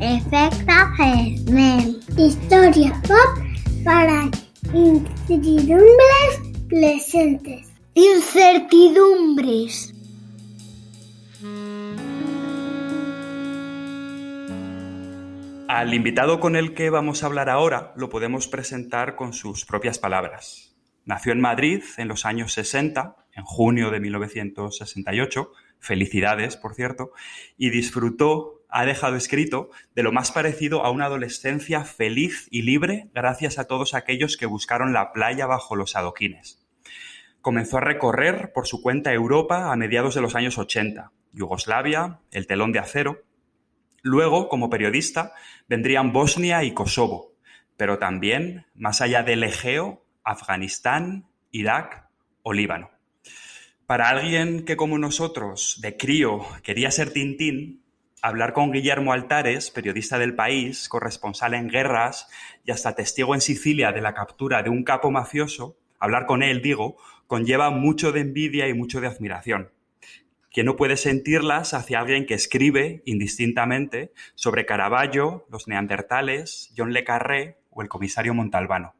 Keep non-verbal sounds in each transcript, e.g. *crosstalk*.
Efecto Fresnel. Historia pop para incertidumbres presentes. Incertidumbres. Al invitado con el que vamos a hablar ahora lo podemos presentar con sus propias palabras. Nació en Madrid en los años 60, en junio de 1968, felicidades, por cierto, y disfrutó, ha dejado escrito, de lo más parecido a una adolescencia feliz y libre gracias a todos aquellos que buscaron la playa bajo los adoquines. Comenzó a recorrer por su cuenta Europa a mediados de los años 80, Yugoslavia, el telón de acero. Luego, como periodista, vendrían Bosnia y Kosovo, pero también, más allá del Egeo, Afganistán, Irak o Líbano. Para alguien que como nosotros, de crío, quería ser Tintín, hablar con Guillermo Altares, periodista del país, corresponsal en guerras y hasta testigo en Sicilia de la captura de un capo mafioso, hablar con él, digo, conlleva mucho de envidia y mucho de admiración. Que no puede sentirlas hacia alguien que escribe indistintamente sobre Caravaggio, los neandertales, John Le Carré o el comisario Montalbano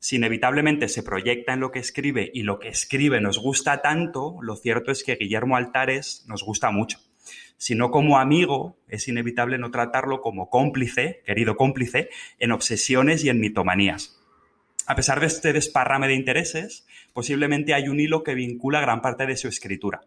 si inevitablemente se proyecta en lo que escribe y lo que escribe nos gusta tanto, lo cierto es que Guillermo Altares nos gusta mucho. Si no como amigo, es inevitable no tratarlo como cómplice, querido cómplice, en obsesiones y en mitomanías. A pesar de este desparrame de intereses, posiblemente hay un hilo que vincula gran parte de su escritura.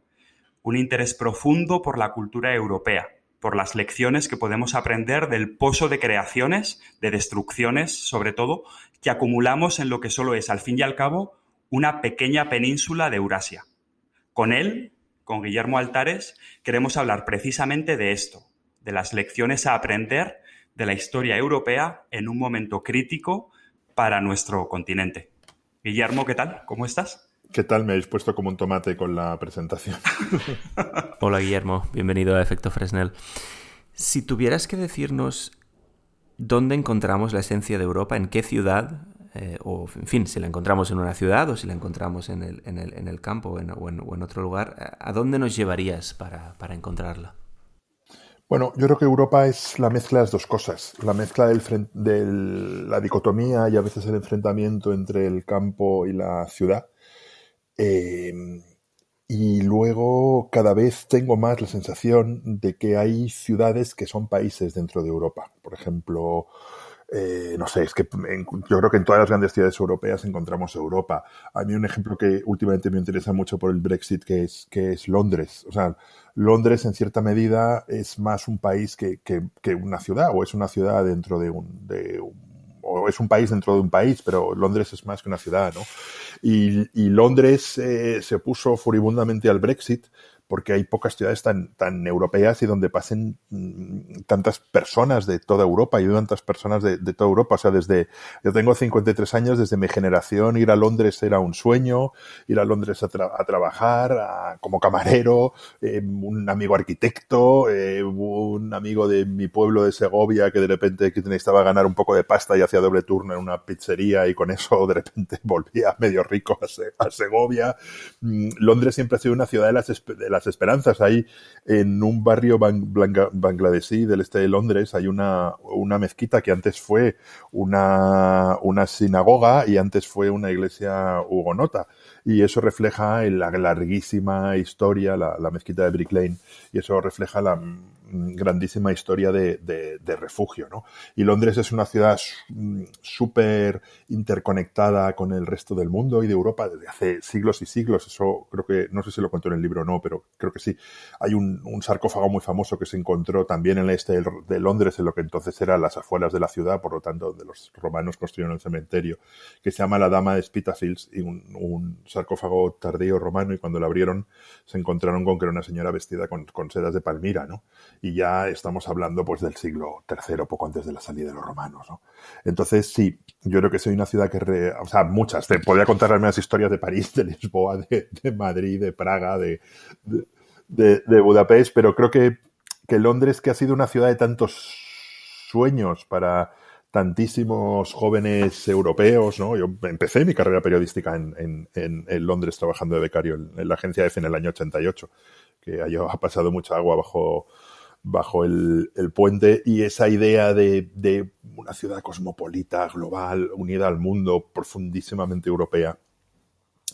Un interés profundo por la cultura europea, por las lecciones que podemos aprender del pozo de creaciones, de destrucciones, sobre todo, que acumulamos en lo que solo es, al fin y al cabo, una pequeña península de Eurasia. Con él, con Guillermo Altares, queremos hablar precisamente de esto, de las lecciones a aprender de la historia europea en un momento crítico para nuestro continente. Guillermo, ¿qué tal? ¿Cómo estás? ¿Qué tal? Me habéis puesto como un tomate con la presentación. *laughs* Hola Guillermo, bienvenido a Efecto Fresnel. Si tuvieras que decirnos dónde encontramos la esencia de Europa, en qué ciudad, eh, o en fin, si la encontramos en una ciudad o si la encontramos en el, en el, en el campo o en, o en, otro lugar, ¿a dónde nos llevarías para, para, encontrarla? Bueno, yo creo que Europa es la mezcla de las dos cosas, la mezcla de la dicotomía y a veces el enfrentamiento entre el campo y la ciudad Em, y luego cada vez tengo más la sensación de que hay ciudades que son países dentro de Europa. Por ejemplo, eh, no sé, es que yo creo que en todas las grandes ciudades europeas encontramos Europa. A mí un ejemplo que últimamente me interesa mucho por el Brexit, que es, que es Londres. O sea, Londres en cierta medida es más un país que, que, que una ciudad, o es una ciudad dentro de un, de un o es un país dentro de un país, pero Londres es más que una ciudad, ¿no? Y, y Londres eh, se opuso furibundamente al Brexit porque hay pocas ciudades tan, tan europeas y donde pasen mm, tantas personas de toda Europa y tantas personas de, de, toda Europa. O sea, desde, yo tengo 53 años, desde mi generación ir a Londres era un sueño, ir a Londres a, tra a trabajar a, como camarero, eh, un amigo arquitecto, eh, un amigo de mi pueblo de Segovia que de repente necesitaba ganar un poco de pasta y hacía doble turno en una pizzería y con eso de repente *laughs* volvía medio rico a, Se a Segovia. Mm, Londres siempre ha sido una ciudad de de las esperanzas. Hay en un barrio bangladesí del este de Londres, hay una, una mezquita que antes fue una, sinagoga y antes fue una iglesia hugonota. Y eso refleja la larguísima historia, la, la mezquita de Brick Lane, y eso refleja la grandísima historia de, de, refugio, ¿no? Y Londres es una ciudad mm, súper interconectada con el resto del mundo y de Europa desde hace siglos y siglos. Eso creo que, no sé si lo cuento en el libro o no, pero creo que sí. Hay un, sarcófago muy famoso que se encontró también en el este de Londres, en lo que entonces eran las afueras de la ciudad, por lo tanto, donde los romanos construyeron el cementerio, que se llama la Dama de Spitalfields y un, un sarcófago tardío romano y cuando lo abrieron se encontraron con que era una señora vestida con, con sedas de palmira, ¿no? Y ya estamos hablando pues del siglo III, poco antes de la salida de los romanos. ¿no? Entonces, sí, yo creo que soy una ciudad que, re, o sea, muchas, te podría contar las mismas historias de París, de Lisboa, de, Madrid, de Praga, de, de, Budapest, pero creo que, que Londres, que ha sido una ciudad de tantos sueños para tantísimos jóvenes europeos, ¿no? Yo empecé mi carrera periodística en, en, en, Londres trabajando de becario en, en, la agencia F en el año 88, que ha pasado mucha agua bajo, bajo el, puente y esa idea de, de una ciudad cosmopolita, global, unida al mundo, profundísimamente europea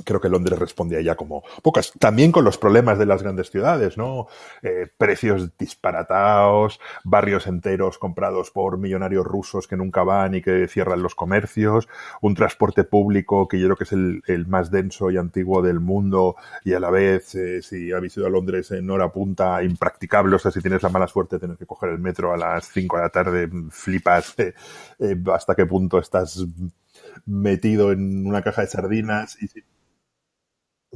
creo que Londres respondía ya como pocas. También con los problemas de las grandes ciudades, ¿no? Eh, precios disparatados, barrios enteros comprados por millonarios rusos que nunca van y que cierran los comercios, un transporte público que yo creo que es el, más denso y antiguo del mundo y a la vez, eh, si habéis ido a Londres en hora punta, impracticable. O sea, si tienes la mala suerte de tener que coger el metro a las 5 de la tarde, flipas eh, hasta qué punto estás metido en una caja de sardinas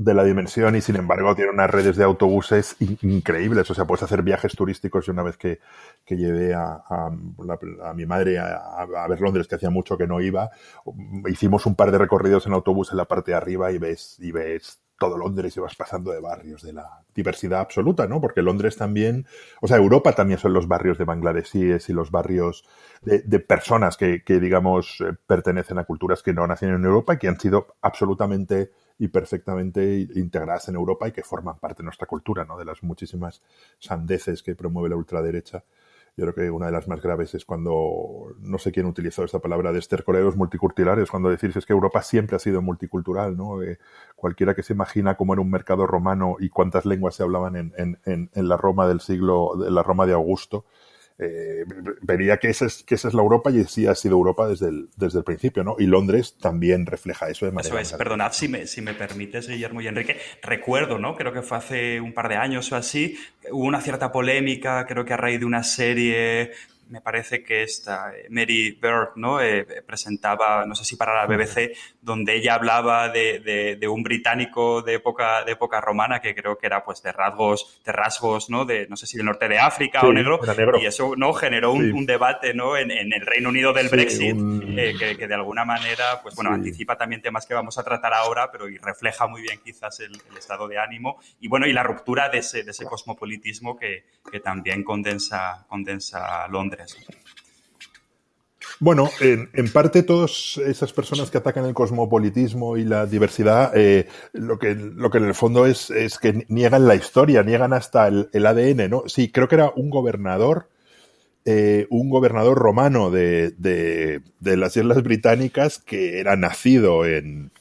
de la dimensión y sin embargo tiene unas redes de autobuses increíbles. O sea, puedes hacer viajes turísticos y una vez que, que llevé a, a, mi madre a, ver Londres, que hacía mucho que no iba, hicimos un par de recorridos en autobús en la parte de arriba y ves, y ves todo Londres y vas pasando de barrios de la diversidad absoluta, ¿no? Porque Londres también, o sea, Europa también son los barrios de bangladesíes y los barrios de, de personas que, que, digamos, eh, pertenecen a culturas que no nacieron en Europa y que han sido absolutamente y perfectamente integradas en Europa y que forman parte de nuestra cultura, ¿no? De las muchísimas sandeces que promueve la ultraderecha. Yo creo que una de las más graves es cuando, no sé quién utilizó esta palabra de estercoleros multiculturales, cuando decís es que Europa siempre ha sido multicultural, ¿no? Eh, cualquiera que se imagina cómo era un mercado romano y cuántas lenguas se hablaban en, en, en, en la Roma del siglo, en la Roma de Augusto, eh, vería que esa, es, que esa es la Europa y sí ha sido Europa desde el, desde el principio, ¿no? Y Londres también refleja eso de manera. Eso es, perdonad si me, si me permites, Guillermo y Enrique. Recuerdo, ¿no? Creo que fue hace un par de años o así, hubo una cierta polémica, creo que a raíz de una serie me parece que esta eh, Mary Bird ¿no? Eh, presentaba, no sé si para la BBC, donde ella hablaba de, de, un británico de época, de época romana que creo que era pues de rasgos, de rasgos, ¿no? De, no sé si del norte de África o negro, Y eso no generó un, debate ¿no? En, en, el Reino Unido del Brexit, eh, que, que, de alguna manera, pues bueno, anticipa también temas que vamos a tratar ahora, pero y refleja muy bien quizás el, estado de ánimo y bueno, y la ruptura de ese, de ese cosmopolitismo que, que también condensa, condensa Londres. Bueno, en, parte todas esas personas que atacan el cosmopolitismo y la diversidad, eh, lo, que, lo que en el fondo es, es que niegan la historia, niegan hasta el, ADN, ¿no? Sí, creo que era un gobernador, eh, un gobernador romano de, de, las Islas Británicas que era nacido en,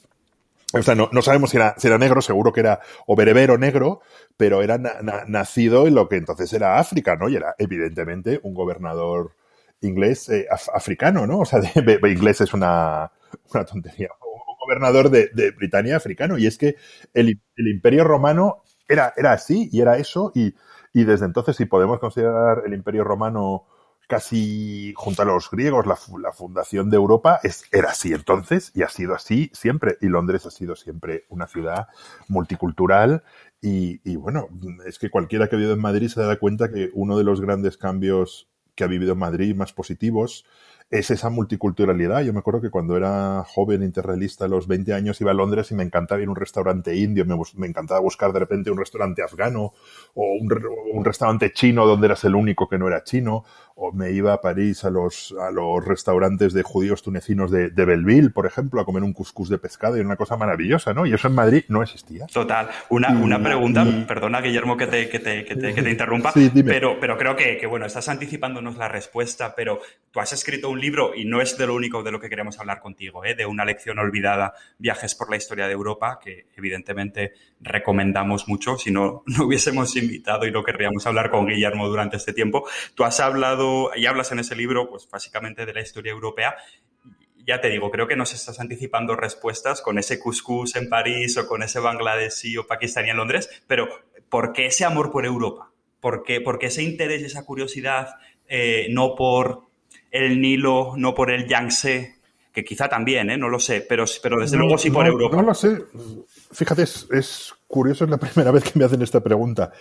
o sea, no, sabemos si era, negro, seguro que era o bereber o negro, pero era nacido en lo que entonces era África, ¿no? Y era evidentemente un gobernador inglés eh, africano, ¿no? O sea, *laughs* inglés es una, una tontería. Un gobernador de, de Britania africano. Y es que el, el, imperio romano era, era así y era eso. Y, y desde entonces, si podemos considerar el imperio romano casi junto a los griegos, la, fundación de Europa es, era así entonces y ha sido así siempre. Y Londres ha sido siempre una ciudad multicultural y, bueno, es que cualquiera que ha vivido en Madrid se da cuenta que uno de los grandes cambios que ha vivido Madrid más positivos es esa multiculturalidad. Yo me acuerdo que cuando era joven interrealista, a los 20 años, iba a Londres y me encantaba ir a un restaurante indio, me, encantaba buscar de repente un restaurante afgano o un, restaurante chino donde eras el único que no era chino, o me iba a París a los, a los restaurantes de judíos tunecinos de, de Belleville, por ejemplo, a comer un cuscús de pescado y una cosa maravillosa, ¿no? Y eso en Madrid no existía. Total. Una, una pregunta, perdona Guillermo que te, que te, que te, que te *laughs* interrumpa, pero, pero creo que, que, bueno, estás anticipándonos la respuesta, pero tú has escrito un libro y no es de lo único de lo que queremos hablar contigo, ¿eh? de una lección olvidada, viajes por la historia de Europa, que evidentemente recomendamos mucho, si no, *laughs* no hubiésemos invitado y no querríamos hablar con Guillermo durante este tiempo. Tú has hablado y hablas en ese libro, pues básicamente de la historia europea. Ya te digo, creo que nos estás anticipando respuestas con ese couscous en París o con ese bangladesí o pakistaní en Londres, pero ¿por qué ese amor por Europa? ¿Por qué, ese interés y esa curiosidad eh, no por el Nilo, no por el Yangtze, que quizá también, ¿eh? no lo sé, pero, pero desde luego sí por Europa. No lo sé. Fíjate, es, curioso, es la *laughs* primera vez que me hacen esta pregunta.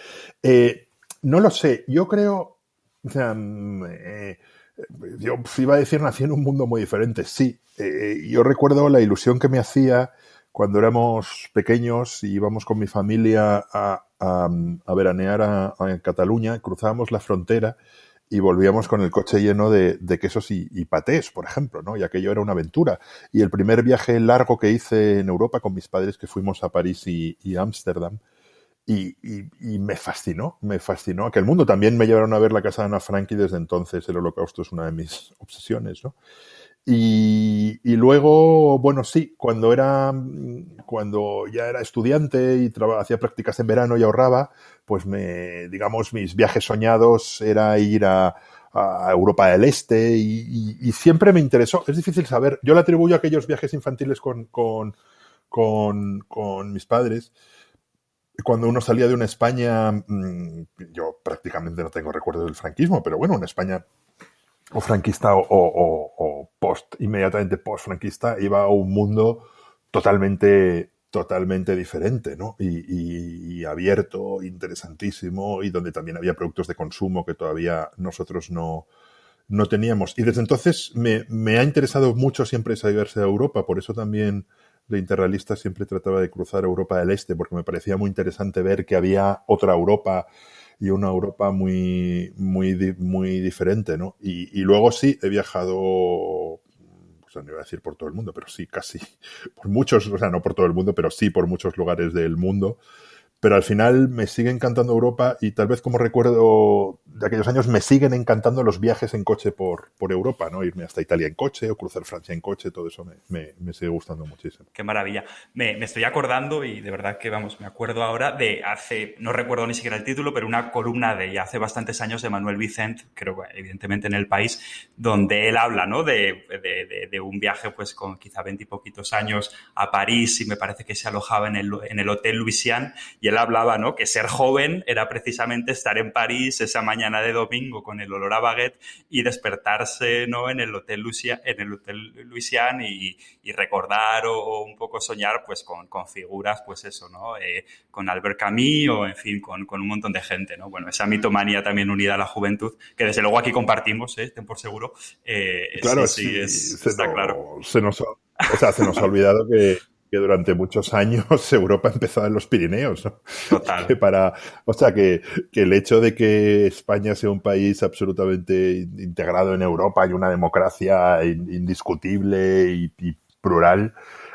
Eh, no lo sé. Yo creo, mm, eh, yo iba a decir nací en un mundo muy diferente, sí. Eh, yo recuerdo la ilusión que me hacía cuando éramos pequeños y íbamos con mi familia a, a, veranear a, Cataluña, cruzábamos la frontera y volvíamos con el coche lleno de, de quesos y, y, patés, por ejemplo, ¿no? Y aquello era una aventura. Y el primer viaje largo que hice en Europa con mis padres, que fuimos a París y Ámsterdam, y, me fascinó, me fascinó aquel mundo. También me llevaron a ver la casa de Ana Frank y desde entonces el holocausto es una de mis obsesiones, ¿no? Y, luego, bueno, sí, cuando era, cuando ya era estudiante y hacía prácticas en verano y ahorraba, pues me, digamos, mis viajes soñados era ir a, Europa del Este y, siempre me interesó. Es difícil saber. Yo le atribuyo a aquellos viajes infantiles con, con, con, con mis padres cuando uno salía de una España, mm, yo prácticamente no tengo recuerdo del franquismo, pero bueno, una España o franquista o, post, inmediatamente post franquista, iba a un mundo totalmente, totalmente diferente, ¿no? Y, abierto, interesantísimo, y donde también había productos de consumo que todavía nosotros no, no teníamos. Y desde entonces me, me ha interesado mucho siempre esa diversidad de Europa, por eso también de Interrealista siempre trataba de cruzar Europa del Este, porque me parecía muy interesante ver que había otra Europa y una Europa muy, muy, muy diferente, ¿no? Y, luego sí, he viajado, pues no iba a decir por todo el mundo, pero sí, casi, *laughs* por muchos, o sea, no por todo el mundo, pero sí por muchos lugares del mundo pero al final me sigue encantando Europa y tal vez como recuerdo de aquellos años me siguen encantando los viajes en coche por, por Europa, ¿no? Irme hasta Italia en coche o cruzar Francia en coche, todo eso me, sigue gustando muchísimo. Qué maravilla. Me, me, estoy acordando y de verdad que, vamos, me acuerdo ahora de hace, no recuerdo ni siquiera el título, pero una columna de ya hace bastantes años de Manuel Vicent, creo evidentemente en El País, donde él habla, ¿no? De, de, de, un viaje pues con quizá veinte y poquitos años a París y me parece que se alojaba en el, en el Hotel Louisiane y él hablaba, ¿no? Que ser joven era precisamente estar en París esa mañana de domingo con el olor a baguette y despertarse, ¿no? En el Hotel Lucia, en el Hotel Louisiane y, recordar o, un poco soñar, pues con, figuras, pues eso, ¿no? Eh, con Albert Camus o, en fin, con, un montón de gente, ¿no? Bueno, esa mitomanía también unida a la juventud, que desde luego aquí compartimos, ¿eh? Ten por seguro. Eh, claro, sí, está claro. Se nos, o sea, se nos ha olvidado que que durante muchos años *laughs* Europa empezó en los Pirineos. Total. para, o sea, que, el hecho de que España sea un país absolutamente integrado en Europa y una democracia indiscutible y, y plural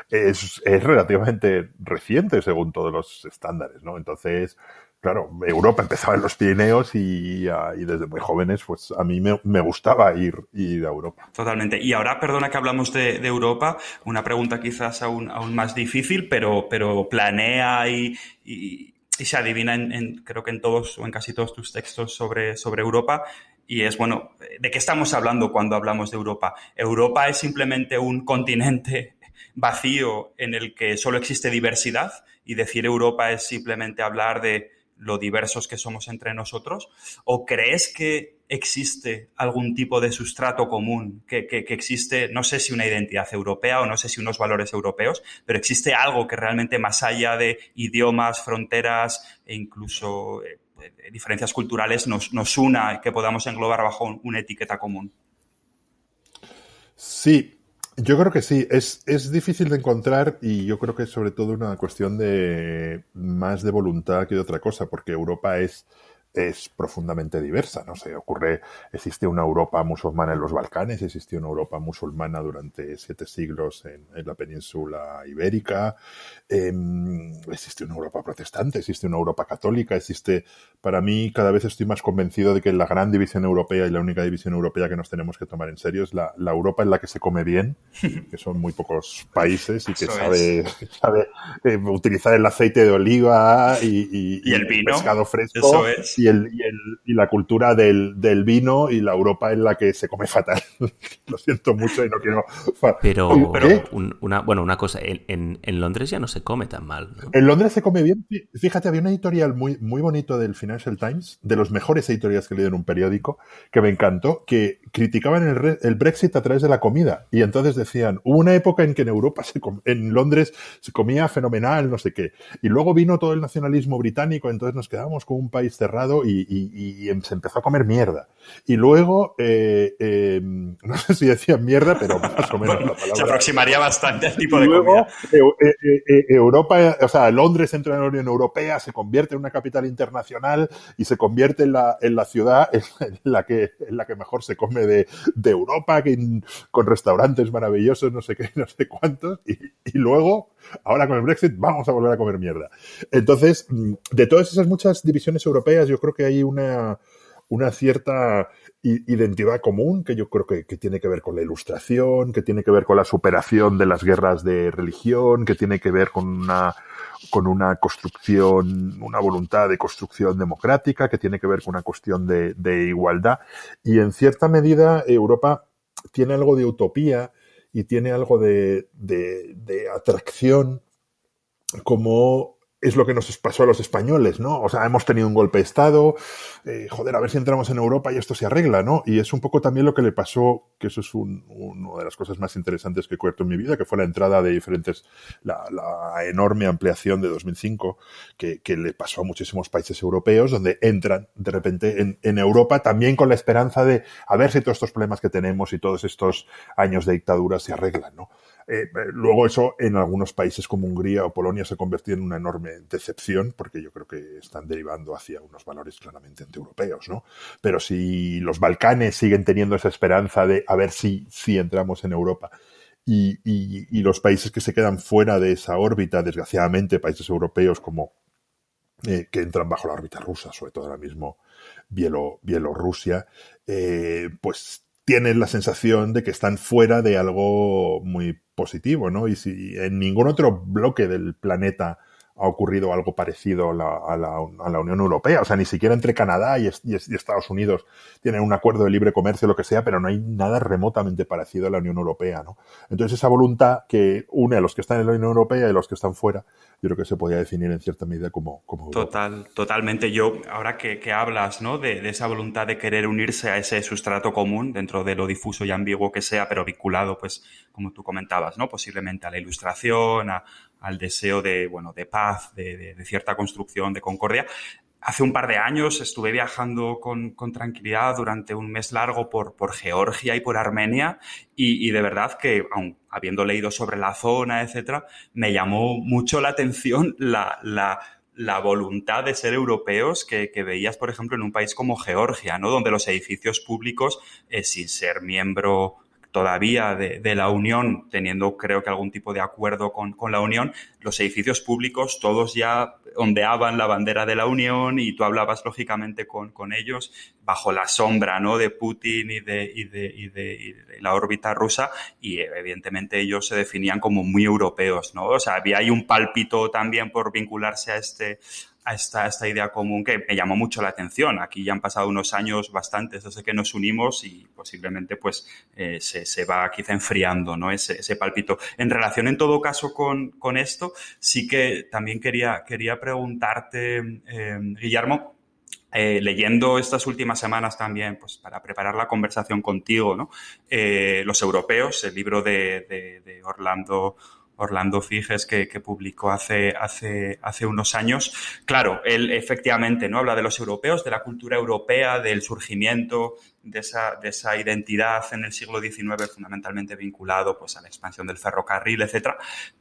es, es, relativamente reciente según todos los estándares, ¿no? Entonces, claro, Europa empezaba en los Pirineos y, desde muy jóvenes, pues a mí me, gustaba ir, ir, a Europa. Totalmente. Y ahora, perdona que hablamos de, Europa, una pregunta quizás aún, aún más difícil, pero, pero planea y, se adivina en, creo que en todos o en casi todos tus textos sobre, sobre Europa. Y es, bueno, ¿de qué estamos hablando cuando hablamos de Europa? ¿Europa es simplemente un continente vacío en el que solo existe diversidad? Y decir Europa es simplemente hablar de lo diversos que somos entre nosotros? ¿O crees que existe algún tipo de sustrato común, que, existe, no sé si una identidad europea o no sé si unos valores europeos, pero existe algo que realmente más allá de idiomas, fronteras e incluso eh, diferencias culturales nos, nos una, que podamos englobar bajo una etiqueta común? Sí, yo creo que sí, es, es difícil de encontrar y yo creo que es sobre todo una cuestión de más de voluntad que de otra cosa, porque Europa es es profundamente diversa. No sé, ocurre, existe una Europa musulmana en los Balcanes, existe una Europa musulmana durante siete siglos en, la península ibérica, em, existe una Europa protestante, existe una Europa católica, existe, para mí cada vez estoy más convencido de que la gran división europea y la única división europea que nos tenemos que tomar en serio es la, Europa en la que se come bien, *laughs* que son muy pocos países y que sabe, *laughs* sabe eh, utilizar el aceite de oliva y, el, pescado fresco y, el, y, la cultura del, vino y la Europa en la que se come fatal. *laughs* Lo siento mucho y no quiero... Pero, una, bueno, una cosa, en, Londres ya no se come tan mal. En Londres se come bien. Fíjate, había una editorial muy, muy bonito del Financial Times, de los mejores editoriales que he leído en un periódico, que me encantó, que criticaban el, el Brexit a través de la comida. Y entonces decían, hubo una época en que en Europa, se en Londres, se comía fenomenal, no sé qué. Y luego vino todo el nacionalismo británico, entonces nos quedamos como un país cerrado y, se empezó a comer mierda. Y luego, eh, em, *laughs* no sé si decían mierda, pero más o menos *laughs* la palabra. Se aproximaría bastante al tipo de luego, eh, eh, Europa, o sea, Londres entra en la Unión Europea, se convierte en una capital internacional y se convierte en la, en la ciudad en la, que, en la que mejor se come de, Europa con restaurantes maravillosos, no sé qué, *laughs* no sé cuántos, y, luego, ahora con el Brexit, vamos a volver a comer mierda. Entonces, de todas esas muchas divisiones europeas, yo creo que hay una, una cierta identidad común que yo creo que, tiene que ver con la ilustración, que tiene que ver con la superación de las guerras de religión, que tiene que ver con una, con una construcción, una voluntad de construcción democrática, que tiene que ver con una cuestión de, de igualdad. Y en cierta medida Europa tiene algo de utopía y tiene algo de, de, de atracción como es lo que nos pasó a los españoles, ¿no? O sea, hemos tenido un golpe de Estado, eh, joder, a ver si entramos en Europa y esto se arregla, ¿no? Y es un poco también lo que le pasó, que eso es una de las cosas más interesantes que he cubierto en mi vida, que fue la entrada de diferentes, la, enorme ampliación de 2005 que, que, le pasó a muchísimos países europeos, donde entran de repente en, en Europa también con la esperanza de a ver si todos estos problemas que tenemos y todos estos años de dictadura se arreglan, ¿no? Eh, eh, luego eso en algunos países como Hungría o Polonia se convirtió en una enorme decepción porque yo creo que están derivando hacia unos valores claramente antieuropeos, ¿no? Pero si los Balcanes siguen teniendo esa esperanza de a ver si, si entramos en Europa y, y, los países que se quedan fuera de esa órbita, desgraciadamente países europeos como eh, que entran bajo la órbita rusa, sobre todo ahora mismo Bielorrusia, pues tienen la sensación de que están fuera de algo muy positivo, ¿no? Y si en ningún otro bloque del planeta ha ocurrido algo parecido a la, a la, a la Unión Europea. O sea, ni siquiera entre Canadá y, y, Estados Unidos tienen un acuerdo de libre comercio, lo que sea, pero no hay nada remotamente parecido a la Unión Europea, ¿no? Entonces, esa voluntad que une a los que están en la Unión Europea y a los que están fuera, yo creo que se podía definir en cierta medida como, como Total, totalmente. Yo, ahora que, que hablas, ¿no? De, de, esa voluntad de querer unirse a ese sustrato común, dentro de lo difuso y ambiguo que sea, pero vinculado, pues, como tú comentabas, ¿no? Posiblemente a la ilustración, a, al deseo de, bueno, de paz, de, cierta construcción, de concordia. Hace un par de años estuve viajando con, tranquilidad durante un mes largo por, por Georgia y por Armenia y, de verdad que, aun habiendo leído sobre la zona, etcétera, me llamó mucho la atención la, la, voluntad de ser europeos que, veías, por ejemplo, en un país como Georgia, ¿no? Donde los edificios públicos, eh, sin ser miembro todavía de, la Unión, teniendo creo que algún tipo de acuerdo con, la Unión, los edificios públicos todos ya ondeaban la bandera de la Unión y tú hablabas lógicamente con, ellos bajo la sombra ¿no? de Putin y de, y de, y de, la órbita rusa y evidentemente ellos se definían como muy europeos, ¿no? O sea, había ahí un pálpito también por vincularse a este, a esta, esta idea común que me llamó mucho la atención. Aquí ya han pasado unos años bastantes desde que nos unimos y posiblemente pues eh, se, se, va quizá enfriando ¿no? ese, ese palpito. En relación en todo caso con, con esto, sí que también quería, quería preguntarte, eh, Guillermo, eh, leyendo estas últimas semanas también, pues para preparar la conversación contigo, ¿no? Los europeos, el libro de, de, de Orlando Orlando Figes, que, publicó hace, hace, hace unos años. Claro, él efectivamente ¿no? habla de los europeos, de la cultura europea, del surgimiento de esa, de esa identidad en el siglo XIX, fundamentalmente vinculado pues, a la expansión del ferrocarril, etc.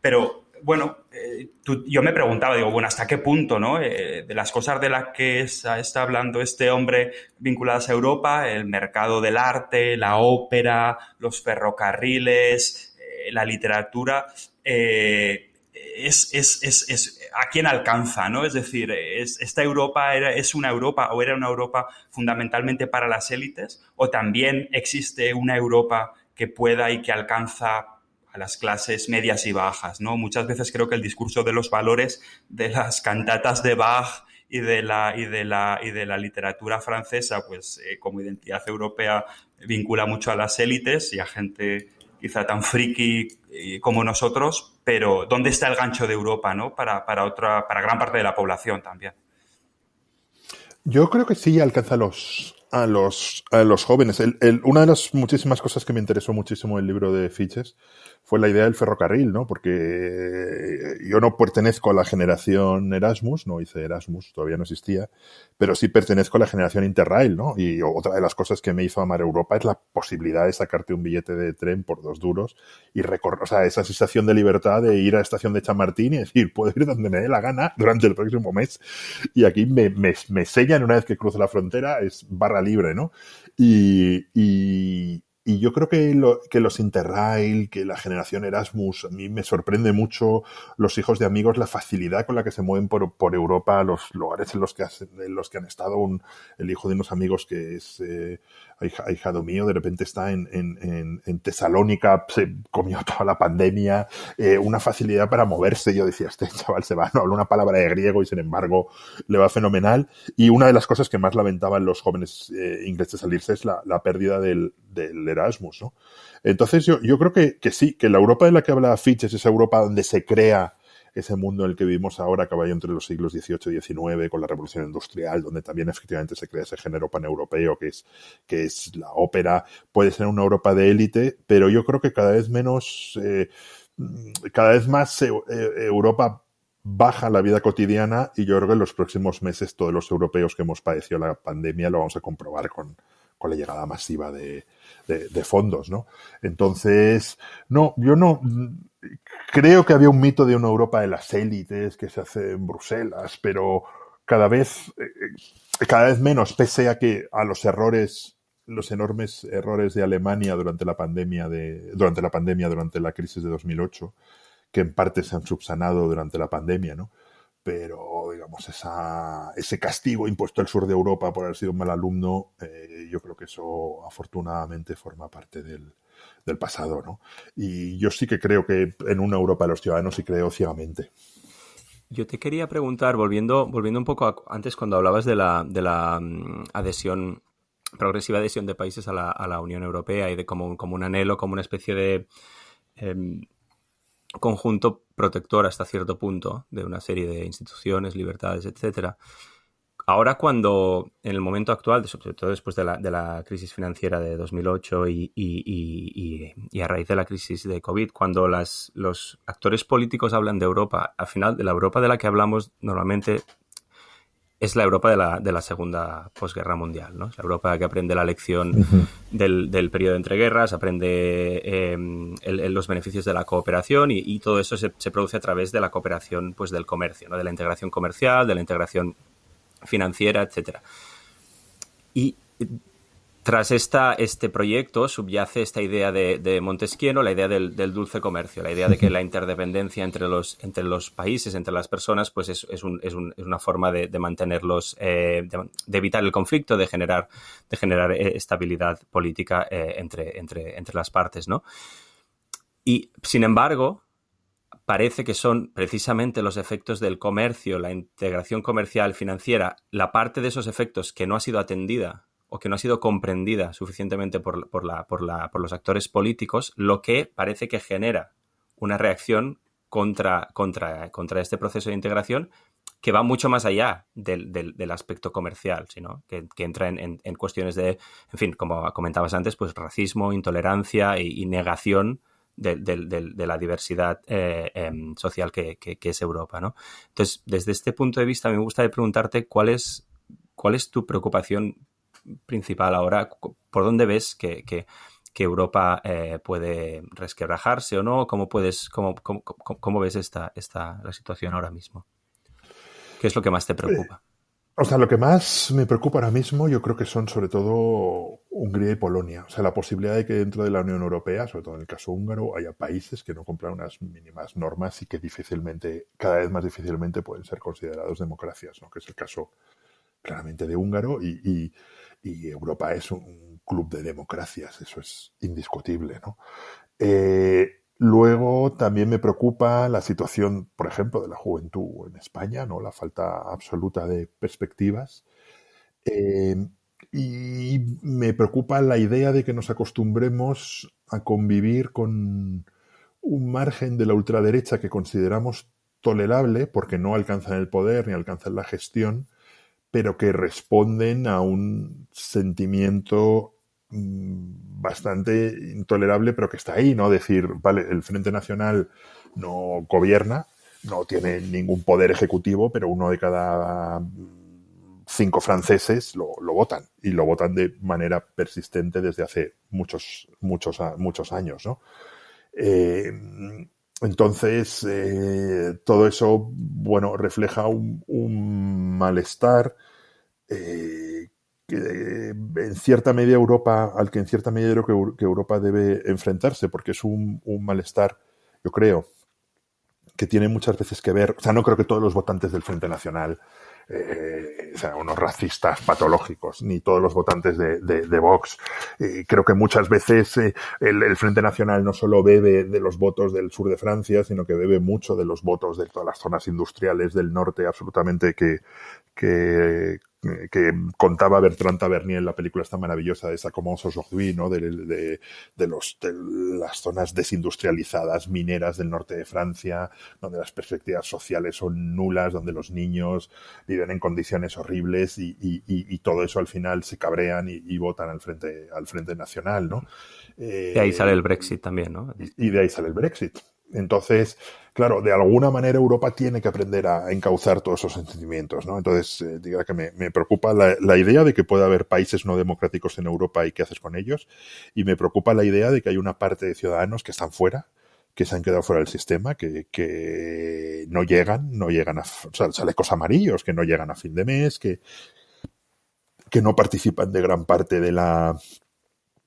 Pero bueno, eh, yo me preguntaba, digo, bueno, ¿hasta qué punto, no? Eh, de las cosas de las que está, hablando este hombre vinculadas a Europa, el mercado del arte, la ópera, los ferrocarriles, eh, la literatura, eh, es, es, es, es, a quién alcanza, ¿no? Es decir, es, esta Europa era, es una Europa o era una Europa fundamentalmente para las élites o también existe una Europa que pueda y que alcanza a las clases medias y bajas, ¿no? Muchas veces creo que el discurso de los valores de las cantatas de Bach y de la, y de la, y de la literatura francesa, pues eh, como identidad europea vincula mucho a las élites y a gente quizá tan friki eh, como nosotros, pero ¿dónde está el gancho de Europa, ¿no? Para, para, otra, para gran parte de la población también. Yo creo que sí alcanza los, a los, a los jóvenes. una de las muchísimas cosas que me interesó muchísimo el libro de Fiches fue la idea del ferrocarril, ¿no? Porque yo no pertenezco a la generación Erasmus, no hice Erasmus, todavía no existía, pero sí pertenezco a la generación Interrail, ¿no? Y otra de las cosas que me hizo amar Europa es la posibilidad de sacarte un billete de tren por dos duros y recorrer, o sea, esa sensación de libertad de ir a la estación de Chamartín y decir, puedo ir donde me dé la gana durante el próximo mes. Y aquí me, me, me sellan una vez que cruzo la frontera, es barra libre, ¿no? y, y yo creo que, lo, que los Interrail, que la generación Erasmus, a mí me sorprende mucho los hijos de amigos, la facilidad con la que se mueven por, por Europa, los lugares en los que, en los que han estado. Un, el hijo de unos amigos que es eh, ahijado mío, de repente está en, en, en, Tesalónica, se comió toda la pandemia, eh, una facilidad para moverse. Yo decía, este chaval se va, *laughs* no habla una palabra de griego y sin embargo le va fenomenal. Y una de las cosas que más lamentaban los jóvenes eh, ingleses al irse es la, la pérdida del, del Erasmus, ¿no? Entonces yo, yo creo que, que, sí, que la Europa de la que habla Fitch es esa Europa donde se crea ese mundo en el que vivimos ahora, caballo entre los siglos XVIII y XIX, con la revolución industrial, donde también efectivamente se crea ese género paneuropeo que es, que es la ópera, puede ser una Europa de élite, pero yo creo que cada vez menos, eh, cada vez más eh, Europa baja la vida cotidiana y yo creo que en los próximos meses todos los europeos que hemos padecido la pandemia lo vamos a comprobar con, con la llegada masiva de, de, fondos, ¿no? Entonces, no, yo no creo que había un mito de una Europa de las élites que se hace en Bruselas, pero cada vez, eh, cada vez menos, pese a que a los errores, los enormes errores de Alemania durante la pandemia de, durante la pandemia, durante la crisis de 2008, que en parte se han subsanado durante la pandemia, ¿no? pero digamos ese castigo impuesto al sur de Europa por haber sido un mal alumno, eh, yo creo que eso afortunadamente forma parte del, del, pasado, ¿no? Y yo sí que creo que en una Europa de los ciudadanos y creo ciegamente. Yo te quería preguntar, volviendo, volviendo un poco antes cuando hablabas de la, de la mm, adhesión, progresiva adhesión de países a la, a la Unión Europea y de como, como un anhelo, como una especie de em, conjunto protector hasta cierto punto de una serie de instituciones, libertades, etcétera. Ahora cuando, en el momento actual, sobre todo después de la, de la crisis financiera de 2008 y, y, y, a raíz de la crisis de COVID, cuando las, los actores políticos hablan de Europa, al final de la Europa de la que hablamos normalmente es la Europa de la, de la segunda posguerra mundial, ¿no? la Europa que aprende la lección del, del, periodo de entreguerras, aprende em, los beneficios de la cooperación y, todo eso se, se, produce a través de la cooperación pues, del comercio, ¿no? de la integración comercial, de la integración financiera, etcétera. Y tras esta, este proyecto subyace esta idea de, de Montesquieu, la idea del, dulce comercio, la idea de que la interdependencia entre los, entre los países, entre las personas, pues es, es, un, es, un, es una forma de, mantenerlos, eh, de, evitar el conflicto, de generar, de generar eh, estabilidad política eh, entre, entre, entre las partes, ¿no? Y, sin embargo, parece que son precisamente los efectos del comercio, la integración comercial financiera, la parte de esos efectos que no ha sido atendida o que no ha sido comprendida suficientemente por, por, la, por, la, por los actores políticos, lo que parece que genera una reacción contra, este proceso de integración que va mucho más allá del, del, aspecto comercial, sino que, que entra en, en, cuestiones de, en fin, como comentabas antes, pues racismo, intolerancia y, negación de, de, la diversidad eh, em, social que, que, que, es Europa. ¿no? Entonces, desde este punto de vista, me gusta preguntarte cuál es, cuál es tu preocupación principal ahora, ¿por dónde ves que, que, Europa eh, puede resquebrajarse o no? ¿Cómo, puedes, cómo, cómo, cómo ves esta, esta, la situación ahora mismo? ¿Qué es lo que más te preocupa? O sea, lo que más me preocupa ahora mismo yo creo que son sobre todo Hungría y Polonia. O sea, la posibilidad de que dentro de la Unión Europea, sobre todo en el caso húngaro, haya países que no cumplan unas mínimas normas y que difícilmente, cada vez más difícilmente pueden ser considerados democracias, ¿no? que es el caso claramente de húngaro y, y Europa es un club de democracias, eso es indiscutible, ¿no? Eh, luego también me preocupa la situación, por ejemplo, de la juventud en España, ¿no? La falta absoluta de perspectivas. Eh, y me preocupa la idea de que nos acostumbremos a convivir con un margen de la ultraderecha que consideramos tolerable porque no alcanzan el poder ni alcanzan la gestión, pero que responden a un sentimiento bastante intolerable, pero que está ahí, ¿no? Decir, vale, el Frente Nacional no gobierna, no tiene ningún poder ejecutivo, pero uno de cada cinco franceses lo, votan y lo votan de manera persistente desde hace muchos, muchos, muchos años, ¿no? Eh, entonces, eh, todo eso, bueno, refleja un, malestar eh, en cierta medida Europa, al que en cierta medida creo que, Europa debe enfrentarse, porque es un, malestar, yo creo, que tiene muchas veces que ver, o sea, no creo que todos los votantes del Frente Nacional eh, sean unos racistas patológicos, ni todos los votantes de, Vox. Eh, creo que muchas veces eh, el, Frente Nacional no solo bebe de los votos del sur de Francia, sino que bebe mucho de los votos de todas las zonas industriales del norte, absolutamente que que contaba Bertrand Tavernier en la película esta maravillosa de esa como aujourd'hui, ¿no? De, de, de, los, de las zonas desindustrializadas, mineras del norte de Francia, donde las perspectivas sociales son nulas, donde los niños viven en condiciones horribles y, y, y, todo eso al final se cabrean y, votan al frente, al frente nacional, ¿no? de ahí sale el Brexit también, ¿no? Y de ahí sale el Brexit. Entonces, claro, de alguna manera Europa tiene que aprender a encauzar todos esos sentimientos, ¿no? Entonces, eh, diga que me, preocupa la, idea de que pueda haber países no democráticos en Europa y qué haces con ellos, y me preocupa la idea de que hay una parte de ciudadanos que están fuera, que se han quedado fuera del sistema, que, que no llegan, no llegan a, o sea, chalecos amarillos, que no llegan a fin de mes, que, que no participan de gran parte de la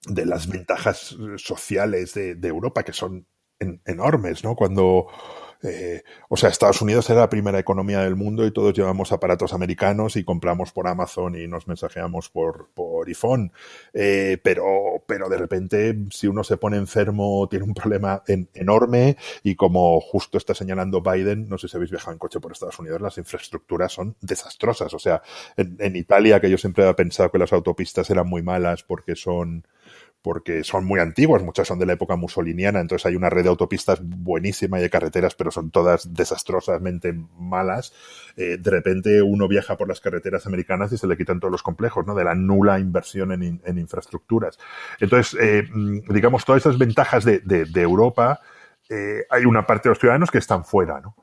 de las ventajas sociales de, de Europa, que son enormes, ¿no? Cuando, eh, o sea, Estados Unidos era la primera economía del mundo y todos llevamos aparatos americanos y compramos por Amazon y nos mensajeamos por, por iPhone. Eh, pero, pero de repente, si uno se pone enfermo, tiene un problema enorme y como justo está señalando Biden, no sé si habéis viajado en coche por Estados Unidos, las infraestructuras son desastrosas. O sea, en, en Italia, que yo siempre había pensado que las autopistas eran muy malas porque son porque son muy antiguas, muchas son de la época musoliniana, entonces hay una red de autopistas buenísima y de carreteras, pero son todas desastrosamente malas. Eh, de repente uno viaja por las carreteras americanas y se le quitan todos los complejos, ¿no? De la nula inversión en, infraestructuras. Entonces, eh, mm, digamos, todas esas ventajas de, Europa, eh, hay una parte de los ciudadanos que están fuera, ¿no?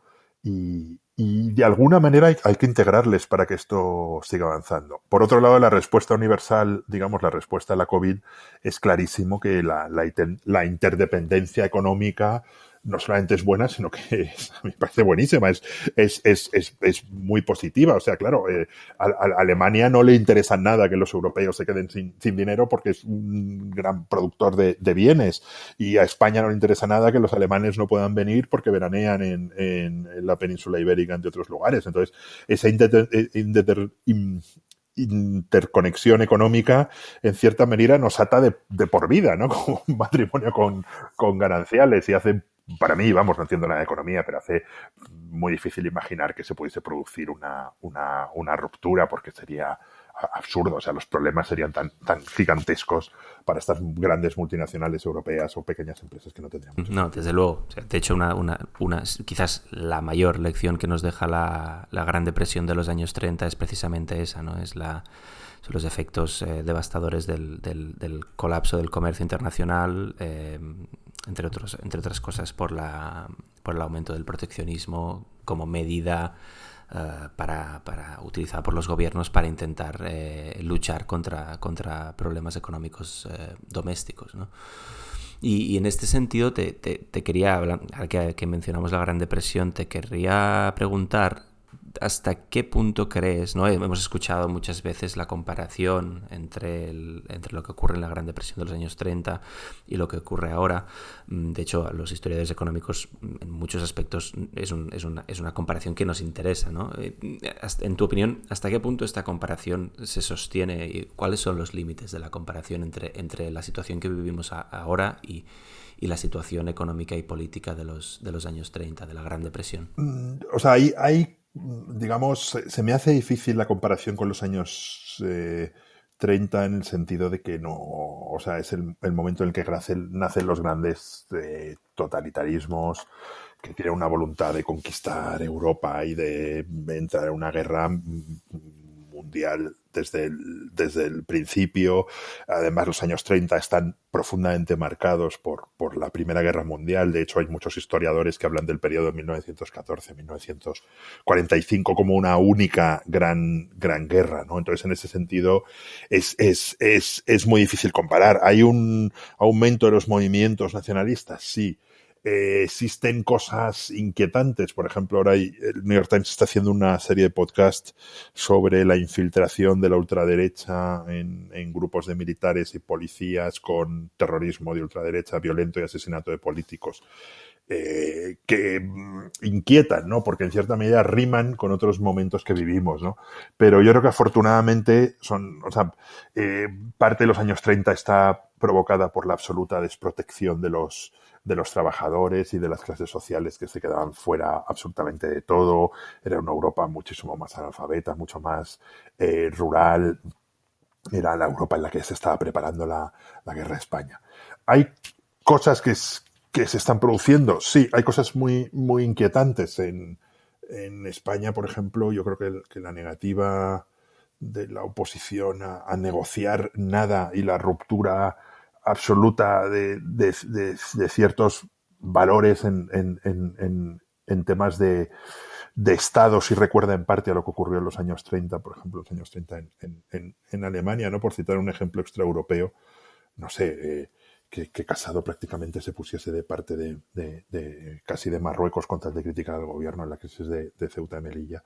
Y, y de alguna manera hay, que integrarles para que esto siga avanzando. Por otro lado, la respuesta universal, digamos, la respuesta a la COVID, es clarísimo que la, la, interdependencia económica no solamente es buena, sino que *laughs* me parece buenísima, es, es, es, es, es muy positiva. O sea, claro, eh, a, Alemania no le interesa nada que los europeos se queden sin, sin dinero porque es un gran productor de, de, bienes. Y a España no le interesa nada que los alemanes no puedan venir porque veranean en, en, la península ibérica, entre otros lugares. Entonces, esa interconexión económica, en cierta medida, nos ata de, de por vida, ¿no? *laughs* Como un matrimonio con, con gananciales y hace para mí, vamos, no entiendo nada de economía, pero hace muy difícil imaginar que se pudiese producir una, una, una ruptura porque sería absurdo. O sea, los problemas serían tan, tan gigantescos para estas grandes multinacionales europeas o pequeñas empresas que no tendríamos. No, desde luego. de hecho, una, una, una, quizás la mayor lección que nos deja la, la, Gran Depresión de los años 30 es precisamente esa, ¿no? Es la, los efectos eh, devastadores del, del, colapso del comercio internacional. Eh, entre, otros, entre otras cosas por, la, por el aumento del proteccionismo como medida uh, para, para, utilizada por los gobiernos para intentar eh, luchar contra, contra problemas económicos eh, domésticos. ¿no? Y, en este sentido te, te, quería, hablar, que, que mencionamos la Gran Depresión, te querría preguntar hasta qué punto crees, ¿no? Hemos escuchado muchas veces la comparación entre, entre lo que ocurre en la Gran Depresión de los años 30 y lo que ocurre ahora. Mm, de hecho, los historiadores económicos mm, en muchos aspectos es, es, una, es, una, comparación que nos interesa, ¿no? Eh, en tu opinión, ¿hasta qué punto esta comparación se sostiene y cuáles son los límites de la comparación entre, entre la situación que vivimos ahora y, y la situación económica y política de los, de los años 30, de la Gran Depresión? Mm, o sea, hay digamos, se me hace difícil la comparación con los años eh, 30 en el sentido de que no, o sea, es el, el momento en el que nacen, los grandes eh, totalitarismos que tienen una voluntad de conquistar Europa y de entrar en una guerra mundial desde el, desde el principio. Además, los años 30 están profundamente marcados por, por la Primera Guerra Mundial. De hecho, hay muchos historiadores que hablan del periodo de 1914-1945 como una única gran, gran guerra, ¿no? Entonces, en ese sentido, es, es, es, es muy difícil comparar. ¿Hay un aumento de los movimientos nacionalistas? Sí. Eh, existen cosas inquietantes. Por ejemplo, ahora el New York Times está haciendo una serie de podcasts sobre la infiltración de la ultraderecha en, grupos de militares y policías con terrorismo de ultraderecha violento y asesinato de políticos. Eh, que mm, inquietan, ¿no? Porque en cierta medida riman con otros momentos que vivimos, ¿no? Pero yo creo que afortunadamente son, o sea, eh, parte de los años 30 está provocada por la absoluta desprotección de los, de los trabajadores y de las clases sociales que se quedaban fuera absolutamente de todo. Era una Europa muchísimo más analfabeta, mucho más eh, rural. Era la Europa en la que se estaba preparando la, la guerra a España. Hay cosas que, que se están produciendo. Sí, hay cosas muy, muy inquietantes en, en España, por ejemplo. Yo creo que la negativa de la oposición a, negociar nada y la ruptura absoluta de, de, de, ciertos valores en, en, en, en temas de, de Estado, si recuerda en parte a lo que ocurrió en los años 30, por ejemplo, los años 30 en, en, Alemania, ¿no? Por citar un ejemplo extraeuropeo, no sé, eh, que, Casado prácticamente se pusiese de parte de, casi de Marruecos con tal de criticar al gobierno en la crisis de, Ceuta y Melilla.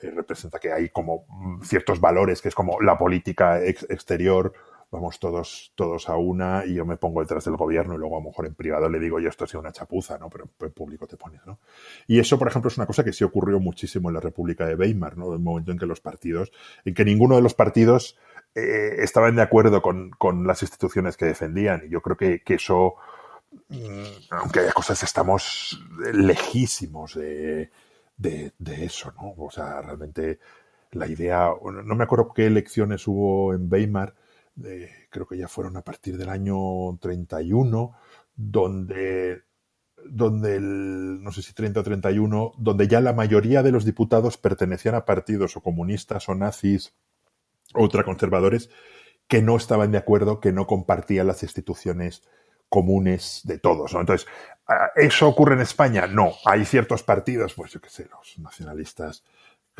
Eh, representa que hay como ciertos valores, que es como la política exterior, vamos todos, todos a una y yo me pongo detrás del gobierno y luego a lo mejor en privado le digo yo esto ha sido una chapuza, ¿no? Pero en público te pones, ¿no? Y eso, por ejemplo, es una cosa que sí ocurrió muchísimo en la República de Weimar, ¿no? El momento en que los partidos, en que ninguno de los partidos eh, estaban de acuerdo con, con, las instituciones que defendían. Y yo creo que, que eso, mm, aunque haya cosas, estamos lejísimos de, de, de, eso, ¿no? O sea, realmente la idea, no me acuerdo qué elecciones hubo en Weimar, creo que ya fueron a partir del año 31, donde donde el, no sé si 30 o 31, donde ya la mayoría de los diputados pertenecían a partidos o comunistas o nazis ultraconservadores que no estaban de acuerdo, que no compartían las instituciones comunes de todos. Entonces, ¿eso ocurre en España? No. Hay ciertos partidos, pues yo qué sé, los nacionalistas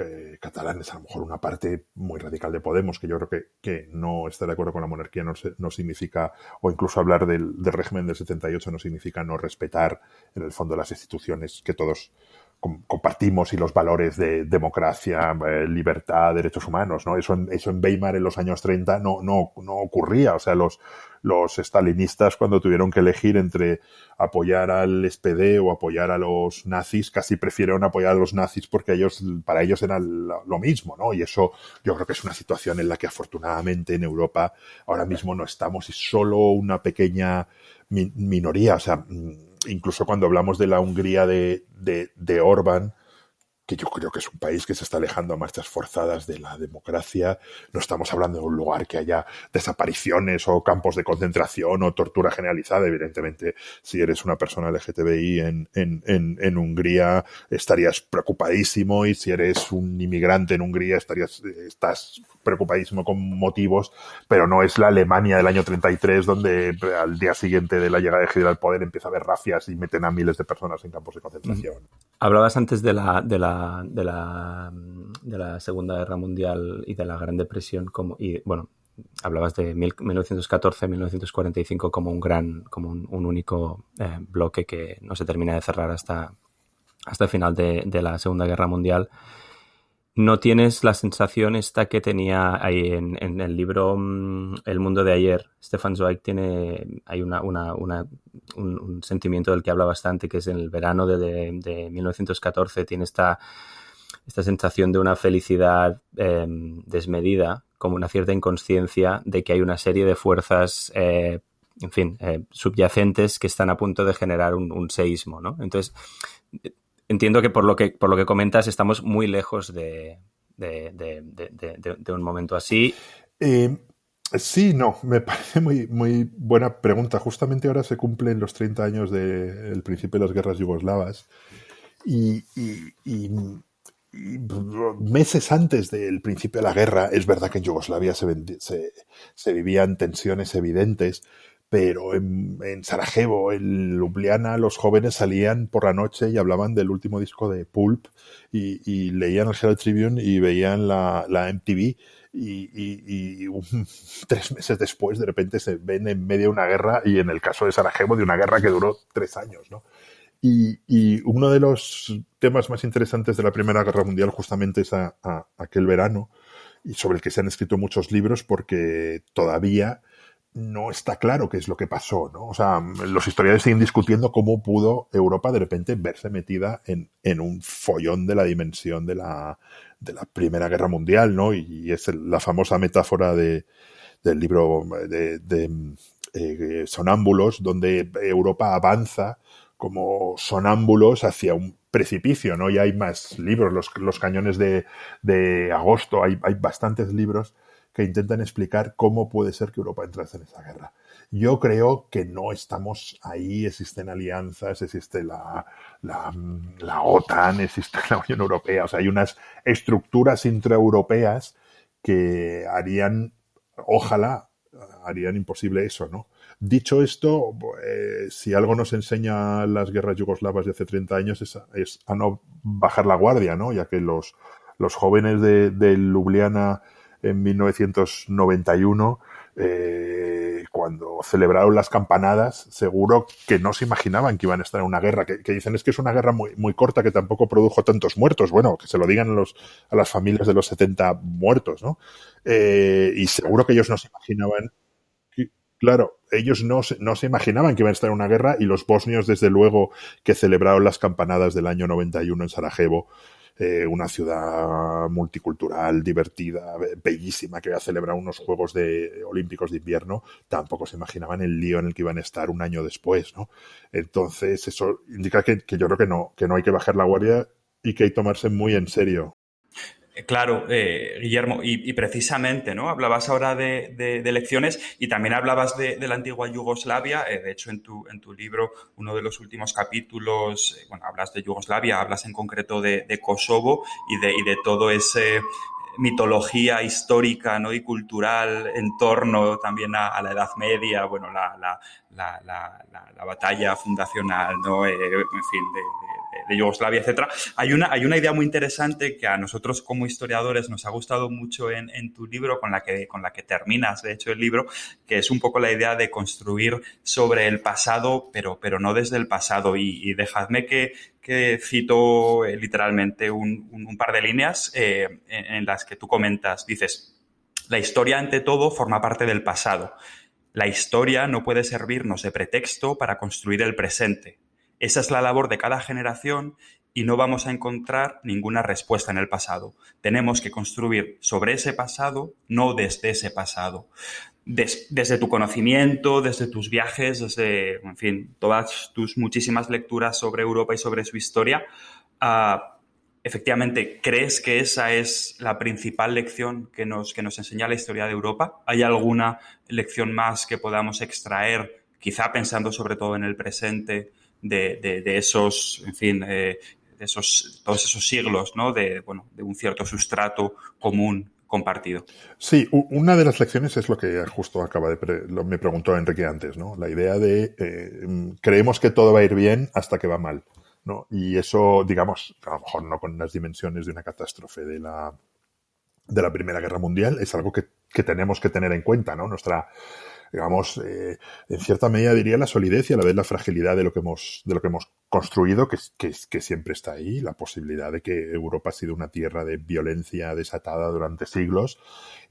eh, catalanes, a lo mejor una parte muy radical de Podemos, que yo creo que, que no está de acuerdo con la monarquía, no, no significa, o incluso hablar del, régimen del 78 no significa no respetar en el fondo las instituciones que todos compartimos y los valores de democracia, eh, libertad, derechos humanos, ¿no? Eso en, eso en Weimar en los años 30 no, no, no ocurría. O sea, los, los stalinistas cuando tuvieron que elegir entre apoyar al SPD o apoyar a los nazis, casi prefirieron apoyar a los nazis porque ellos, para ellos era lo mismo, ¿no? Y eso yo creo que es una situación en la que afortunadamente en Europa ahora mismo no estamos y solo una pequeña minoría, o sea, incluso cuando hablamos de la Hungría de, de, de Orban, que yo creo que es un país que se está alejando a marchas forzadas de la democracia. No estamos hablando de un lugar que haya desapariciones o campos de concentración o tortura generalizada. Evidentemente, si eres una persona LGTBI en, en, en, en Hungría, estarías preocupadísimo y si eres un inmigrante en Hungría, estarías, estás preocupadísimo con motivos, pero no es la Alemania del año 33 donde al día siguiente de la llegada de Hitler al poder empieza a haber rafias y meten a miles de personas en campos de concentración. Hablabas antes de la, de la de la, de la Segunda Guerra Mundial y de la Gran Depresión como, y bueno, hablabas de 1914-1945 como un gran, como un, único eh, bloque que no se termina de cerrar hasta, hasta el final de, de, la Segunda Guerra Mundial. No tienes la sensación esta que tenía ahí en, el libro mm, El mundo de ayer. Stefan Zweig tiene, hay una un, sentimiento del que habla bastante, que es en el verano de, de, 1914, tiene esta, esta sensación de una felicidad em, desmedida, como una cierta inconsciencia de que hay una serie de fuerzas, eh, en fin, eh, subyacentes que están a punto de generar un, un seísmo, ¿no? Entonces, entiendo que por lo que, por lo que comentas estamos muy lejos de, de, un momento así. Eh, Sí, no, me *laughs* parece muy, muy buena pregunta. Justamente ahora se cumplen los 30 años del principio de las guerras yugoslavas y, meses antes del principio de la guerra, es verdad que en Yugoslavia se, se vivían tensiones evidentes, pero en, Sarajevo, en Ljubljana, los jóvenes salían por la noche y hablaban del último disco de Pulp y, leían el Herald Tribune y veían la, MTV y, *laughs* tres meses después de repente se ven en medio de una guerra y en el caso de Sarajevo de una guerra que duró tres años, ¿no? Y, uno de los temas más interesantes de la Primera Guerra Mundial justamente es a, aquel verano y sobre el que se han escrito muchos libros porque todavía no está claro qué es lo que pasó, ¿no? O sea, los historiadores siguen discutiendo cómo pudo Europa de repente verse metida en, en un follón de la dimensión de la, de la Primera Guerra Mundial, ¿no? Y, es la famosa metáfora de, del libro de, de eh, Sonámbulos, donde Europa avanza como sonámbulos hacia un precipicio, ¿no? Y hay más libros, los, los cañones de, de agosto, hay, hay bastantes libros que intentan explicar cómo puede ser que Europa entrase en esa guerra. Yo creo que no estamos ahí, existen alianzas, existe la, la, la, OTAN, existe la Unión Europea, o sea, hay unas estructuras intraeuropeas que harían, ojalá, harían imposible eso, ¿no? Dicho esto, eh, si algo nos enseña las guerras yugoslavas de hace 30 años es, a no bajar la guardia, ¿no? Ya que los, los jóvenes de, de Ljubljana en 1991, eh, cuando celebraron las campanadas, seguro que no se imaginaban que iban a estar en una guerra, que, dicen es que es una guerra muy, corta que tampoco produjo tantos muertos. Bueno, que se lo digan a, los, a las familias de los 70 muertos, ¿no? Eh, y seguro que ellos no se imaginaban Claro, ellos no no se imaginaban que iban a estar en una guerra y los bosnios, desde luego, que celebraron las campanadas del año 91 en Sarajevo, eh, una ciudad multicultural, divertida, bellísima, que iba a celebrar unos Juegos de, Olímpicos de invierno, tampoco se imaginaban el lío en el que iban a estar un año después, ¿no? Entonces, eso indica que, que yo creo que no, que no hay que bajar la guardia y que hay que tomarse muy en serio Claro, eh, Guillermo, y, precisamente, ¿no? Hablabas ahora de, elecciones y también hablabas de, la antigua Yugoslavia. Eh, de hecho, en tu, en tu libro, uno de los últimos capítulos, eh, bueno, hablas de Yugoslavia, hablas en concreto de, Kosovo y de, y de todo ese mitología histórica ¿no? y cultural en torno también a, la Edad Media, bueno, la, la, la, la batalla fundacional, ¿no? en fin, de, de Yugoslavia, etcétera. Hay una, hay una idea muy interesante que a nosotros como historiadores nos ha gustado mucho en, en, tu libro, con la, que, con la que terminas, de hecho, el libro, que es un poco la idea de construir sobre el pasado, pero, pero no desde el pasado. Y, dejadme que, que cito eh, literalmente un, un, par de líneas eh, en las que tú comentas, dices, la historia ante todo forma parte del pasado. La historia no puede servirnos de pretexto para construir el presente. Esa es la labor de cada generación y no vamos a encontrar ninguna respuesta en el pasado. Tenemos que construir sobre ese pasado, no desde ese pasado. desde tu conocimiento, desde tus viajes, desde, en fin, todas tus muchísimas lecturas sobre Europa y sobre su historia, ah, efectivamente, ¿crees que esa es la principal lección que nos, que nos enseña la historia de Europa? ¿Hay alguna lección más que podamos extraer, quizá pensando sobre todo en el presente, de, esos, en fin, eh, de esos, todos esos siglos, ¿no? De, bueno, de un cierto sustrato común compartido. Sí, una de las lecciones es lo que justo acaba de me preguntó Enrique antes, ¿no? La idea de eh, creemos que todo va a ir bien hasta que va mal, ¿no? Y eso, digamos, a lo mejor no con las dimensiones de una catástrofe de la de la Primera Guerra Mundial, es algo que, que tenemos que tener en cuenta, ¿no? Nuestra digamos, eh, en cierta medida diría la solidez y a la vez la fragilidad de lo que hemos, de lo que hemos construido, que, que, que siempre está ahí, la posibilidad de que Europa ha sido una tierra de violencia desatada durante siglos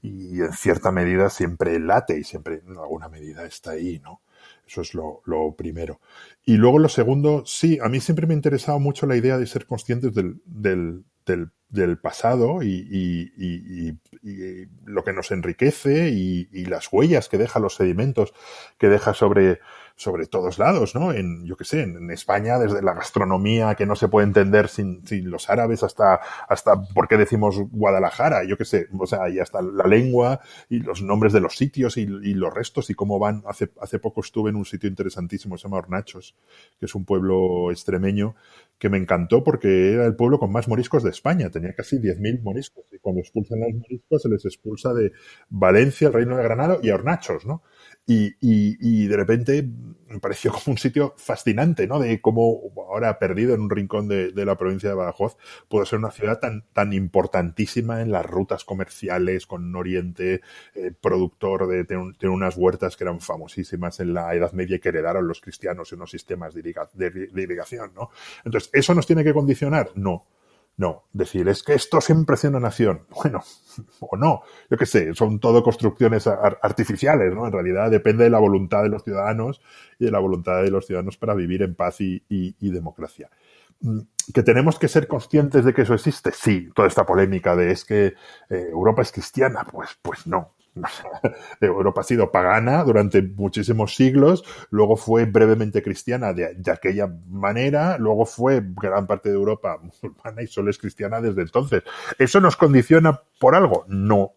y en cierta medida siempre late y siempre en alguna medida está ahí, ¿no? Eso es lo, lo, primero. Y luego lo segundo, sí, a mí siempre me ha interesado mucho la idea de ser conscientes del, del, del pasado y, lo que nos enriquece y, las huellas que deja los sedimentos que deja sobre, sobre todos lados, ¿no? En, yo qué sé, en, España, desde la gastronomía que no se puede entender sin, sin, los árabes hasta, hasta por qué decimos Guadalajara, yo qué sé, o sea, y hasta la lengua y los nombres de los sitios y, los restos y cómo van. Hace, hace poco estuve en un sitio interesantísimo, se llama Hornachos, que es un pueblo extremeño que me encantó porque era el pueblo con más moriscos de España, tenía casi 10.000 moriscos y cuando expulsan a los moriscos se les expulsa de Valencia, el Reino de Granada y a Hornachos, ¿no? Y, y, de repente me pareció *laughs* como un sitio fascinante, ¿no? De cómo ahora perdido en un rincón de, de, la provincia de Badajoz puede ser una ciudad tan, tan importantísima en las rutas comerciales con Oriente, eh, productor de, de, unas huertas que eran famosísimas en la Edad Media y que heredaron los cristianos en unos sistemas de, de irrigación, ¿no? Entonces, ¿eso nos tiene que condicionar? No no, decir, es que esto siempre es una nación. Bueno, *laughs* o no, yo qué sé, son todo construcciones artificiales, ¿no? En realidad depende de la voluntad de los ciudadanos y de la voluntad de los ciudadanos para vivir en paz y, democracia. Mm, ¿Que tenemos que ser conscientes de que eso existe? Sí, toda esta polémica de es que eh, Europa es cristiana, pues, pues no, *laughs* Europa ha sido pagana durante muchísimos siglos, luego fue brevemente cristiana de, aquella manera, luego fue gran parte de Europa musulmana y solo es cristiana desde entonces. ¿Eso nos condiciona por algo? No.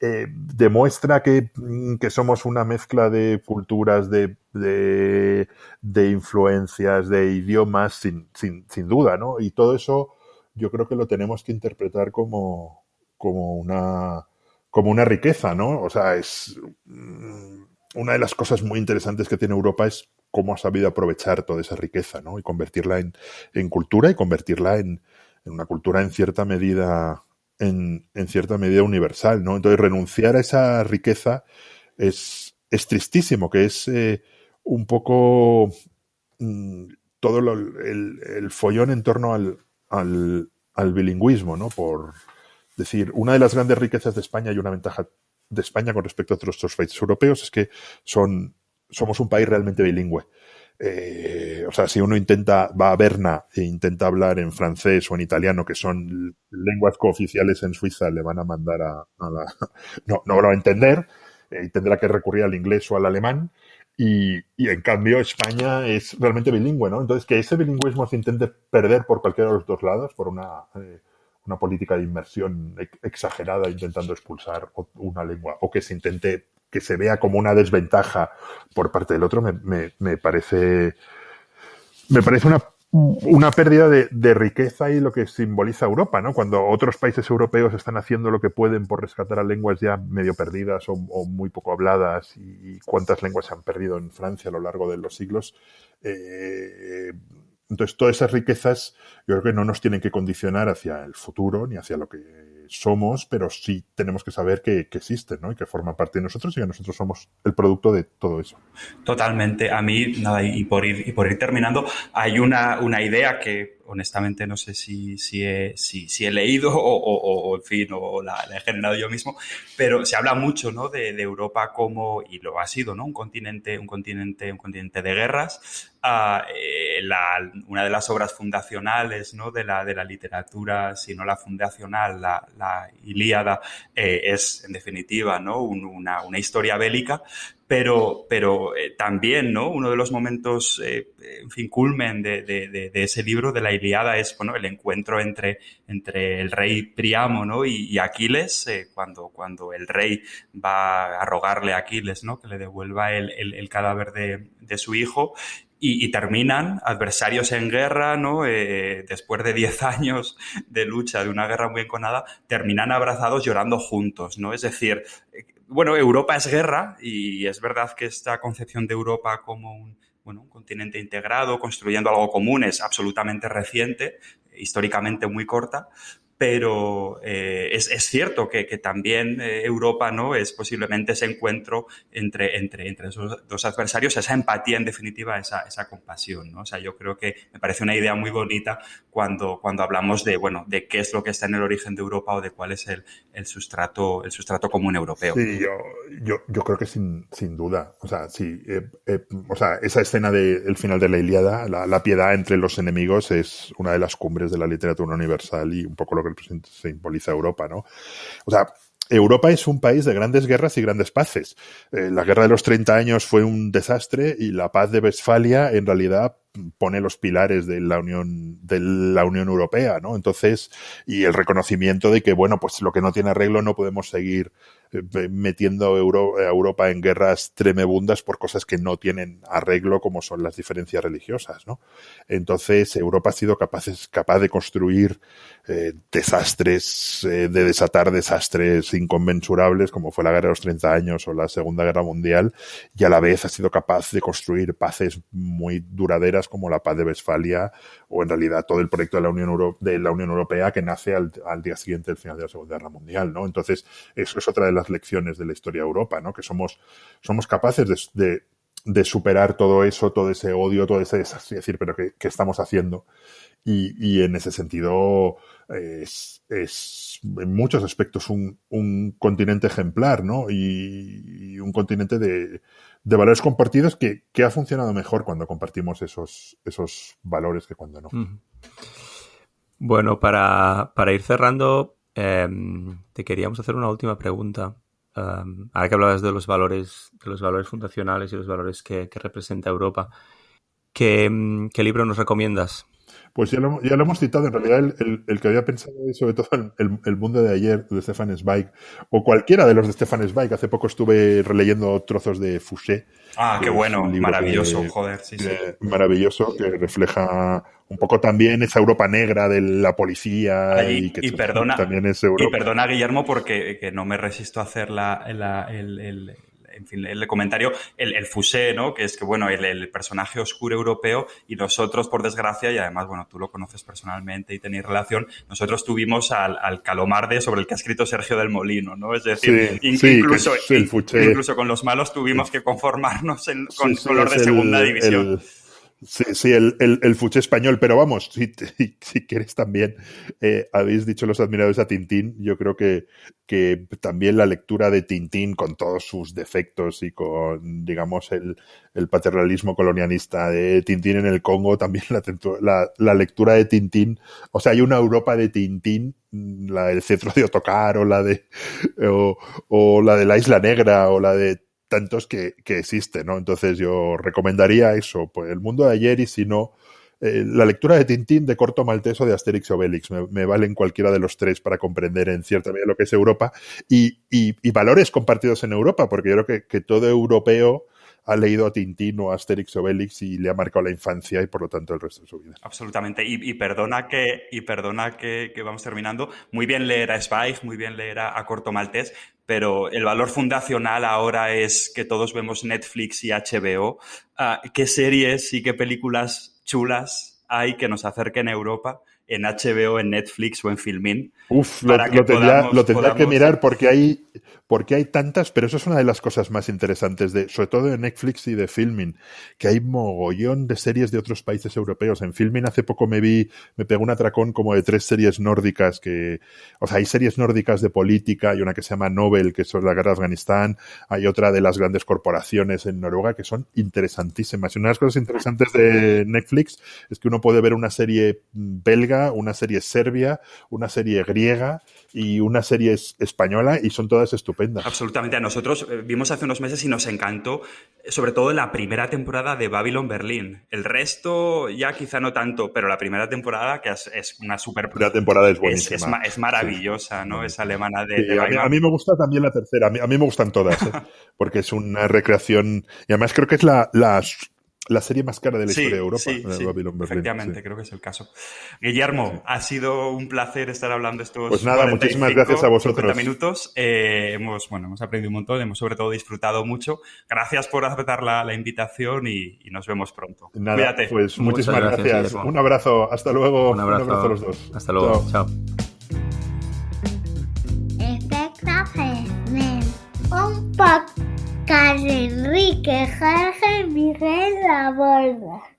Eh, demuestra que, que, somos una mezcla de culturas, de, de, influencias, de idiomas, sin, sin, sin duda, ¿no? Y todo eso yo creo que lo tenemos que interpretar como, como una como una riqueza, ¿no? O sea, es mm, una de las cosas muy interesantes que tiene Europa es cómo ha sabido aprovechar toda esa riqueza, ¿no? Y convertirla en, en cultura y convertirla en, en, una cultura en cierta medida, en, en, cierta medida universal, ¿no? Entonces renunciar a esa riqueza es, es tristísimo, que es eh, un poco mm, todo lo, el, el, follón en torno al, al, al bilingüismo, ¿no? Por, es decir, una de las grandes riquezas de España y una ventaja de España con respecto a otros, países europeos es que son, somos un país realmente bilingüe. Eh, o sea, si uno intenta, va a Berna e intenta hablar en francés o en italiano, que son lenguas cooficiales en Suiza, le van a mandar a, la... *laughs* No, no lo va a entender eh, y tendrá que recurrir al inglés o al alemán. Y, y, en cambio España es realmente bilingüe, ¿no? Entonces, que ese bilingüismo se intente perder por cualquiera de los dos lados, por una... Eh, una política de inmersión exagerada intentando expulsar una lengua o que se intente que se vea como una desventaja por parte del otro me, me, parece me parece una una pérdida de, de, riqueza y lo que simboliza Europa, ¿no? Cuando otros países europeos están haciendo lo que pueden por rescatar a lenguas ya medio perdidas o, o muy poco habladas y, cuántas lenguas se han perdido en Francia a lo largo de los siglos, eh, entonces, todas esas riquezas yo creo que no nos tienen que condicionar hacia el futuro ni hacia lo que somos, pero sí tenemos que saber que, existen, ¿no? Y que forman parte de nosotros y que nosotros somos el producto de todo eso. Totalmente. A mí, nada, y por ir, y por ir terminando, hay una, una idea que honestamente no sé si, si, he, leído o, fin, o la, he generado yo mismo, pero se habla mucho, ¿no? De, Europa como, y lo ha sido, ¿no? Un continente, un continente, un continente de guerras. Ah, eh, una de las obras fundacionales, ¿no? De la, de la literatura, si no la fundacional, la, la Ilíada eh, es, en definitiva, ¿no? una, una, historia bélica, pero, pero eh, también, ¿no? Uno de los momentos, eh, en fin, culmen de, ese libro, de la Ilíada, es, bueno, el encuentro entre, entre el rey Priamo, ¿no? Y, Aquiles, cuando, cuando el rey va a rogarle a Aquiles, ¿no? Que le devuelva el, el, cadáver de, su hijo y, terminan adversarios en guerra, ¿no? Eh, después de 10 *laughs* años de lucha, de una guerra muy enconada, terminan abrazados llorando juntos, ¿no? Es decir, eh, bueno, Europa es guerra y es verdad que esta concepción de Europa como un, bueno, un continente integrado, construyendo algo común, es absolutamente reciente, históricamente muy corta, pero eh, es, es, cierto que, que también eh, Europa no es posiblemente ese encuentro entre, entre, entre esos dos adversarios, esa empatía en definitiva, esa, esa compasión. ¿no? O sea, yo creo que me parece una idea muy bonita cuando, cuando hablamos de, bueno, de qué es lo que está en el origen de Europa o de cuál es el, el, sustrato, el sustrato común europeo. Sí, yo, yo, yo creo que sin, sin duda. O sea, sí, eh, eh, o sea, esa escena del de, final de la Iliada, la, la piedad entre los enemigos es una de las cumbres de la literatura universal y un poco lo que simboliza Europa, ¿no? O sea, Europa es un país de grandes guerras y grandes paces. Eh, la guerra de los 30 años fue un desastre y la paz de Westfalia en realidad pone los pilares de la Unión, de la Unión Europea, ¿no? Entonces, y el reconocimiento de que, bueno, pues lo que no tiene arreglo no podemos seguir metiendo Euro, a Europa en guerras tremebundas por cosas que no tienen arreglo, como son las diferencias religiosas, ¿no? Entonces, Europa ha sido capaz, de construir eh, desastres, eh, de desatar desastres inconmensurables, como fue la Guerra de los 30 años o la Segunda Guerra Mundial, y a la vez ha sido capaz de construir paces muy duraderas, como la paz de Westfalia, o en realidad todo el proyecto de la Unión, Euro de la Unión Europea que nace al, al día siguiente del final de la Segunda Guerra Mundial, ¿no? Entonces, eso es otra de las lecciones de la historia de Europa, ¿no? Que somos, somos capaces de, de, superar todo eso, todo ese odio, todo ese desastre, decir, pero ¿qué, qué estamos haciendo? Y, y, en ese sentido es, es en muchos aspectos un, un continente ejemplar, ¿no? Y, y un continente de, de, valores compartidos que, que, ha funcionado mejor cuando compartimos esos, esos valores que cuando no. Bueno, para, para ir cerrando, eh, te queríamos hacer una última pregunta. Um, ahora que hablabas de los valores, de los valores fundacionales y los valores que, que representa Europa, ¿qué, ¿qué, libro nos recomiendas? Pues ya lo, ya lo hemos citado, en realidad el, el, el que había pensado sobre todo el, el, mundo de ayer de Stefan Zweig, o cualquiera de los de Stefan Zweig, hace poco estuve releyendo trozos de Fouché. Ah, qué bueno, maravilloso, que, joder, sí, sí. Maravilloso, que refleja un poco también esa Europa negra de la policía Allí, y que y perdona, también es Europa. Y perdona, Guillermo, porque que no me resisto a hacer la, la el, el en fin, el comentario, el, el Fusé, ¿no? Que es que, bueno, el, el, personaje oscuro europeo y nosotros, por desgracia, y además, bueno, tú lo conoces personalmente y tenéis relación, nosotros tuvimos al, al Calomarde sobre el que ha escrito Sergio del Molino, ¿no? Es decir, sí, sí, incluso, sí, incluso con los malos tuvimos que conformarnos en, con, con los de segunda división. Sí, sí, el, el, el, fuche español, pero vamos, si, *laughs* si, quieres también, eh, habéis dicho los admiradores a Tintín, yo creo que, que también la lectura de Tintín con todos sus defectos y con, digamos, el, el paternalismo colonialista de Tintín en el Congo, también la, la, la, lectura de Tintín, o sea, hay una Europa de Tintín, la del cetro de Otocar o la de, o, o la de la Isla Negra o la de tantos que, que existen, ¿no? Entonces yo recomendaría eso, pues el mundo de ayer y si no, eh, la lectura de Tintín, de Corto Maltés o de Asterix o Obelix. Me, me, valen cualquiera de los tres para comprender en cierta medida lo que es Europa y, y, valores compartidos en Europa, porque yo creo que, que todo europeo ha leído a Tintín o a Asterix Obelix y le ha marcado la infancia y por lo tanto el resto de su vida. Absolutamente. Y, y perdona, que, y perdona que, que, vamos terminando. Muy bien leer a muy bien leer a, a, Corto Maltés, pero el valor fundacional ahora es que todos vemos Netflix y HBO. Uh, ¿Qué series y qué películas chulas hay que nos acerquen a Europa? En HBO, en Netflix o en Filmin. Uf, lo, lo, tendría, podamos, lo tendría podamos... que mirar porque hay, porque hay tantas, pero eso es una de las cosas más interesantes, de, sobre todo de Netflix y de Filmin, que hay mogollón de series de otros países europeos. En Filmin hace poco me vi, me pegó un atracón como de tres series nórdicas que, o sea, hay series nórdicas de política, hay una que se llama Nobel, que es sobre la guerra de Afganistán, hay otra de las grandes corporaciones en Noruega que son interesantísimas. Y una de las cosas interesantes de Netflix es que uno puede ver una serie belga, una serie serbia, una serie griega y una serie española y son todas estupendas. Absolutamente. A nosotros eh, vimos hace unos meses y nos encantó, sobre todo la primera temporada de Babylon Berlin. El resto ya quizá no tanto, pero la primera temporada que es, es una super... La temporada es buenísima. Es, es, es maravillosa, sí. ¿no? Es alemana de... Sí, de a, mí, a, mí, me gusta también la tercera. A mí, a mí me gustan todas, ¿eh? *laughs* porque es una recreación... Y además creo que es la, la la serie más cara de la sí, historia de Europa. Sí, sí, efectivamente, sí. creo que es el caso. Guillermo, ha sido un placer estar hablando estos Pues nada, 45, muchísimas gracias a vosotros. minutos. Eh, hemos, bueno, hemos aprendido un montón, hemos sobre todo disfrutado mucho. Gracias por aceptar la, la invitación y, y, nos vemos pronto. Nada, Cuídate. Pues muchísimas gracias. gracias. Un abrazo, hasta luego. Un abrazo. un abrazo, a los dos. Hasta luego, chao. chao. Un podcast Enrique Jorge Miguel La Borda.